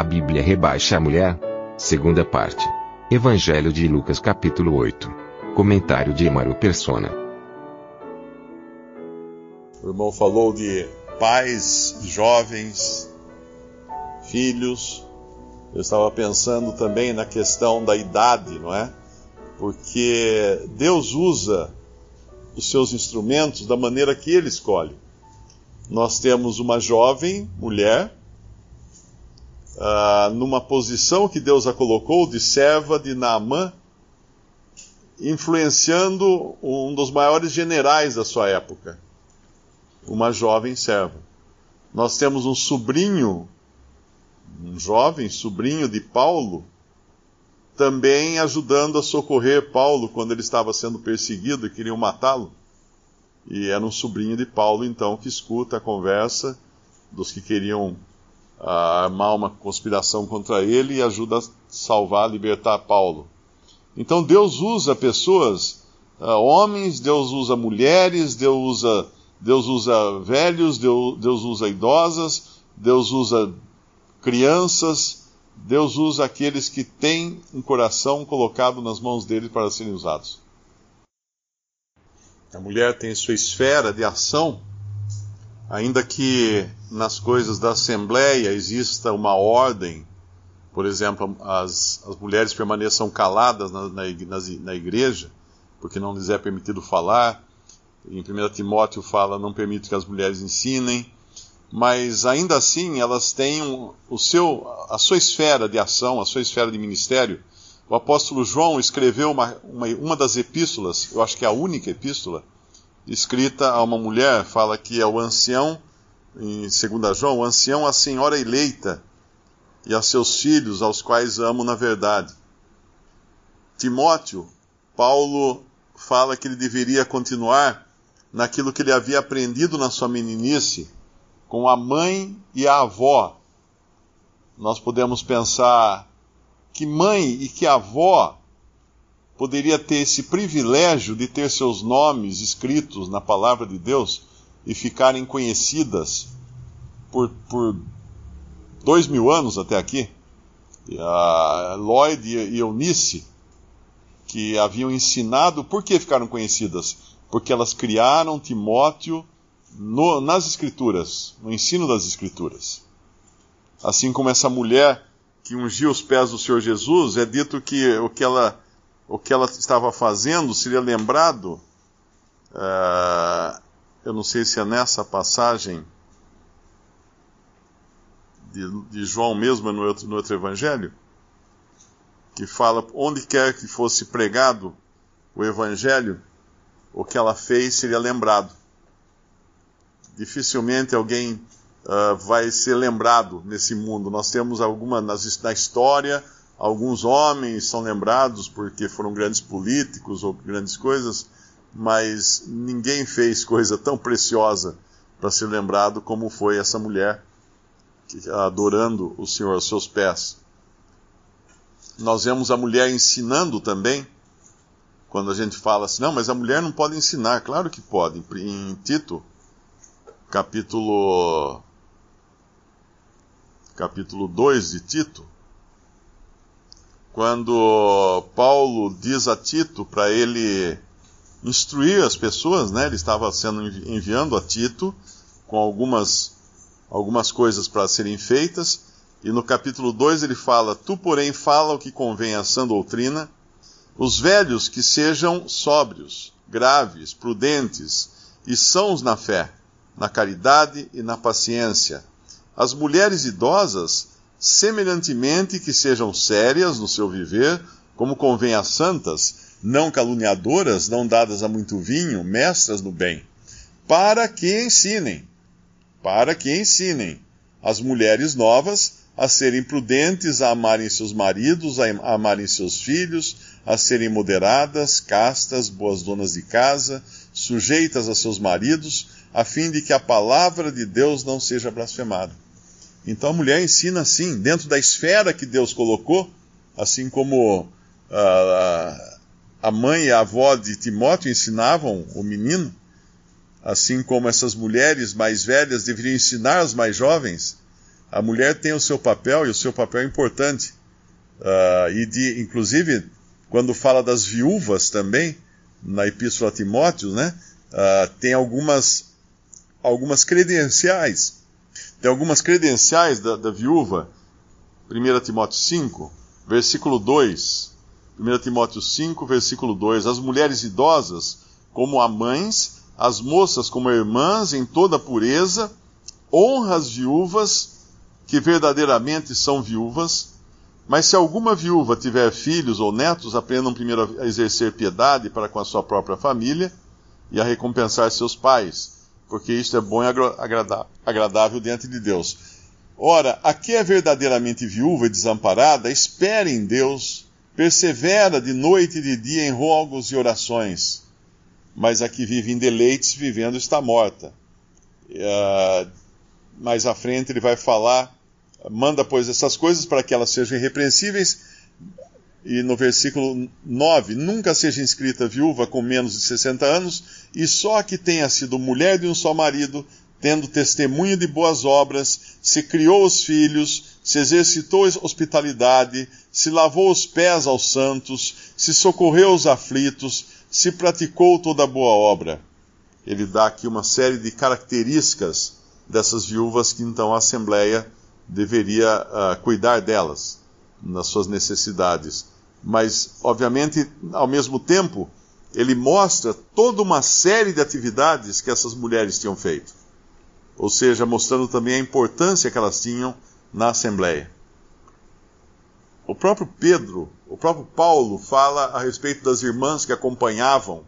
A Bíblia rebaixa a mulher? Segunda parte. Evangelho de Lucas capítulo 8. Comentário de Emaro Persona. O irmão falou de pais, jovens, filhos. Eu estava pensando também na questão da idade, não é? Porque Deus usa os seus instrumentos da maneira que Ele escolhe. Nós temos uma jovem mulher, uh, numa posição que Deus a colocou de serva de Naamã, influenciando um dos maiores generais da sua época, uma jovem serva. Nós temos um sobrinho, um jovem sobrinho de Paulo, também ajudando a socorrer Paulo quando ele estava sendo perseguido e queriam matá-lo. E era um sobrinho de Paulo, então, que escuta a conversa dos que queriam armar uma conspiração contra ele e ajuda a salvar, libertar Paulo. Então Deus usa pessoas, uh, homens, Deus usa mulheres, Deus usa, Deus usa velhos, Deus, Deus usa idosas, Deus usa crianças, Deus usa aqueles que têm um coração colocado nas mãos dele para serem usados. A mulher tem sua esfera de ação, ainda que nas coisas da Assembleia exista uma ordem, por exemplo, as, as mulheres permaneçam caladas na, na, na igreja, porque não lhes é permitido falar. Em 1 Timóteo fala: não permite que as mulheres ensinem mas ainda assim elas têm o seu, a sua esfera de ação, a sua esfera de ministério. O apóstolo João escreveu uma, uma, uma das epístolas, eu acho que é a única epístola, escrita a uma mulher, fala que é o ancião, em 2 João, o ancião, a senhora eleita, e a seus filhos, aos quais amo na verdade. Timóteo, Paulo fala que ele deveria continuar naquilo que ele havia aprendido na sua meninice, com a mãe e a avó. Nós podemos pensar que mãe e que avó poderia ter esse privilégio de ter seus nomes escritos na palavra de Deus e ficarem conhecidas por, por dois mil anos até aqui. A Lloyd e Eunice, que haviam ensinado, por que ficaram conhecidas? Porque elas criaram Timóteo no, nas Escrituras, no ensino das Escrituras. Assim como essa mulher que ungiu os pés do Senhor Jesus, é dito que o que ela, o que ela estava fazendo seria lembrado, uh, eu não sei se é nessa passagem de, de João mesmo, no outro, no outro evangelho, que fala onde quer que fosse pregado o evangelho, o que ela fez seria lembrado dificilmente alguém uh, vai ser lembrado nesse mundo. Nós temos alguma na história, alguns homens são lembrados porque foram grandes políticos ou grandes coisas, mas ninguém fez coisa tão preciosa para ser lembrado como foi essa mulher adorando o Senhor aos seus pés. Nós vemos a mulher ensinando também, quando a gente fala assim, não, mas a mulher não pode ensinar. Claro que pode. Em Tito, capítulo capítulo 2 de Tito, quando Paulo diz a Tito para ele instruir as pessoas, né? Ele estava sendo enviando a Tito com algumas algumas coisas para serem feitas, e no capítulo 2 ele fala: Tu, porém, fala o que convém à sã doutrina, os velhos que sejam sóbrios, graves, prudentes e sãos na fé na caridade e na paciência. As mulheres idosas, semelhantemente que sejam sérias no seu viver, como convém às santas, não caluniadoras, não dadas a muito vinho, mestras no bem, para que ensinem. para que ensinem as mulheres novas a serem prudentes, a amarem seus maridos, a amarem seus filhos, a serem moderadas, castas, boas donas de casa, sujeitas a seus maridos, a fim de que a palavra de Deus não seja blasfemada. Então a mulher ensina assim, dentro da esfera que Deus colocou, assim como uh, a mãe e a avó de Timóteo ensinavam o menino, assim como essas mulheres mais velhas deveriam ensinar as mais jovens, a mulher tem o seu papel e o seu papel é importante. Uh, e de, inclusive, quando fala das viúvas também, na Epístola a Timóteo, né, uh, tem algumas, algumas credenciais. Tem algumas credenciais da, da viúva. 1 Timóteo 5, versículo 2. 1 Timóteo 5, versículo 2. As mulheres idosas, como a mães, as moças como irmãs, em toda pureza, honra as viúvas que verdadeiramente são viúvas, mas se alguma viúva tiver filhos ou netos, aprendam primeiro a exercer piedade para com a sua própria família e a recompensar seus pais, porque isto é bom e agradável diante de Deus. Ora, a que é verdadeiramente viúva e desamparada, espere em Deus, persevera de noite e de dia em rogos e orações. Mas a que vive em deleites, vivendo, está morta. Uh, mais à frente ele vai falar manda, pois, essas coisas para que elas sejam irrepreensíveis. E no versículo 9: Nunca seja inscrita viúva com menos de 60 anos, e só que tenha sido mulher de um só marido, tendo testemunho de boas obras, se criou os filhos, se exercitou hospitalidade, se lavou os pés aos santos, se socorreu os aflitos, se praticou toda boa obra. Ele dá aqui uma série de características dessas viúvas que então a Assembleia deveria uh, cuidar delas, nas suas necessidades. Mas, obviamente, ao mesmo tempo, ele mostra toda uma série de atividades que essas mulheres tinham feito. Ou seja, mostrando também a importância que elas tinham na Assembleia. O próprio Pedro, o próprio Paulo fala a respeito das irmãs que acompanhavam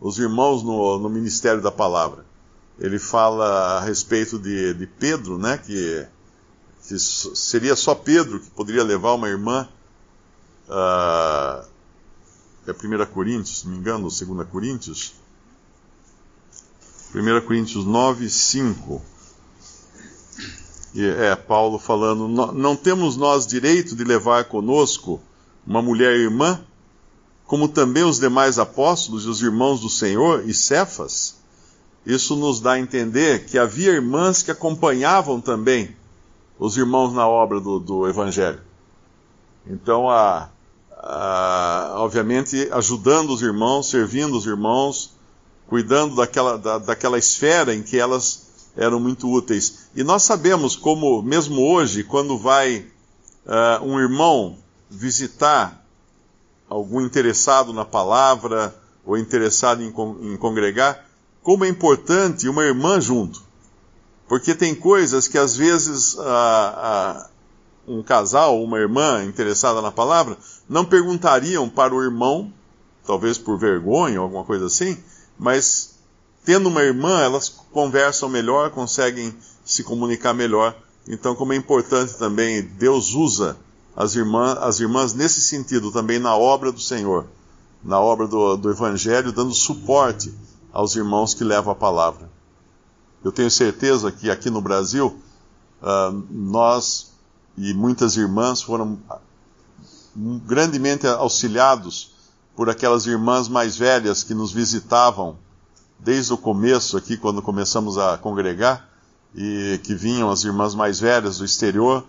os irmãos no, no ministério da palavra. Ele fala a respeito de, de Pedro, né, que que seria só Pedro que poderia levar uma irmã. Uh, é 1 Coríntios, se não me engano, ou 2 Coríntios. 1 Coríntios 9, 5. E é Paulo falando: Não temos nós direito de levar conosco uma mulher irmã, como também os demais apóstolos e os irmãos do Senhor e Cefas? Isso nos dá a entender que havia irmãs que acompanhavam também os irmãos na obra do, do Evangelho. Então, a, a, obviamente, ajudando os irmãos, servindo os irmãos, cuidando daquela, da, daquela esfera em que elas eram muito úteis. E nós sabemos como, mesmo hoje, quando vai uh, um irmão visitar algum interessado na palavra ou interessado em, em congregar, como é importante uma irmã junto. Porque tem coisas que às vezes um casal, uma irmã interessada na palavra, não perguntariam para o irmão, talvez por vergonha ou alguma coisa assim, mas tendo uma irmã, elas conversam melhor, conseguem se comunicar melhor. Então, como é importante também, Deus usa as irmãs, as irmãs nesse sentido também na obra do Senhor, na obra do, do Evangelho, dando suporte aos irmãos que levam a palavra. Eu tenho certeza que aqui no Brasil, uh, nós e muitas irmãs foram grandemente auxiliados por aquelas irmãs mais velhas que nos visitavam desde o começo aqui, quando começamos a congregar, e que vinham as irmãs mais velhas do exterior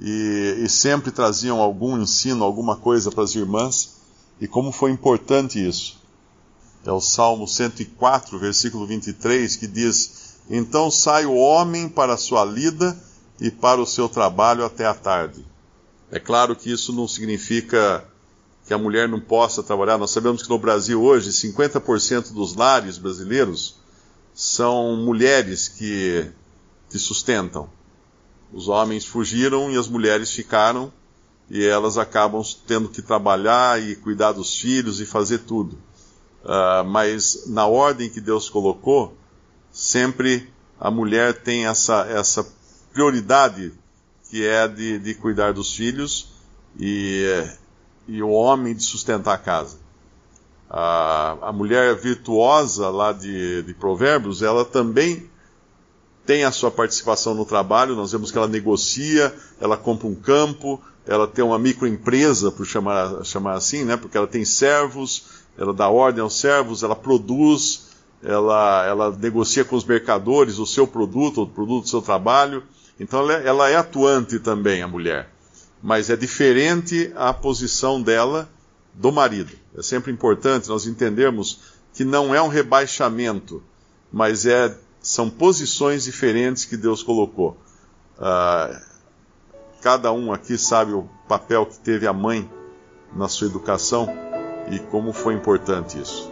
e, e sempre traziam algum ensino, alguma coisa para as irmãs, e como foi importante isso. É o Salmo 104, versículo 23, que diz: então sai o homem para a sua lida e para o seu trabalho até a tarde. É claro que isso não significa que a mulher não possa trabalhar. Nós sabemos que no Brasil hoje, 50% dos lares brasileiros são mulheres que, que sustentam. Os homens fugiram e as mulheres ficaram, e elas acabam tendo que trabalhar e cuidar dos filhos e fazer tudo. Uh, mas na ordem que Deus colocou, sempre a mulher tem essa, essa prioridade que é de, de cuidar dos filhos e, e o homem de sustentar a casa. A, a mulher virtuosa lá de, de Provérbios, ela também tem a sua participação no trabalho, nós vemos que ela negocia, ela compra um campo, ela tem uma microempresa, por chamar, chamar assim, né? porque ela tem servos, ela dá ordem aos servos, ela produz, ela, ela negocia com os mercadores o seu produto, o produto do seu trabalho. Então ela é, ela é atuante também, a mulher. Mas é diferente a posição dela do marido. É sempre importante nós entendermos que não é um rebaixamento, mas é são posições diferentes que Deus colocou. Uh, cada um aqui sabe o papel que teve a mãe na sua educação e como foi importante isso.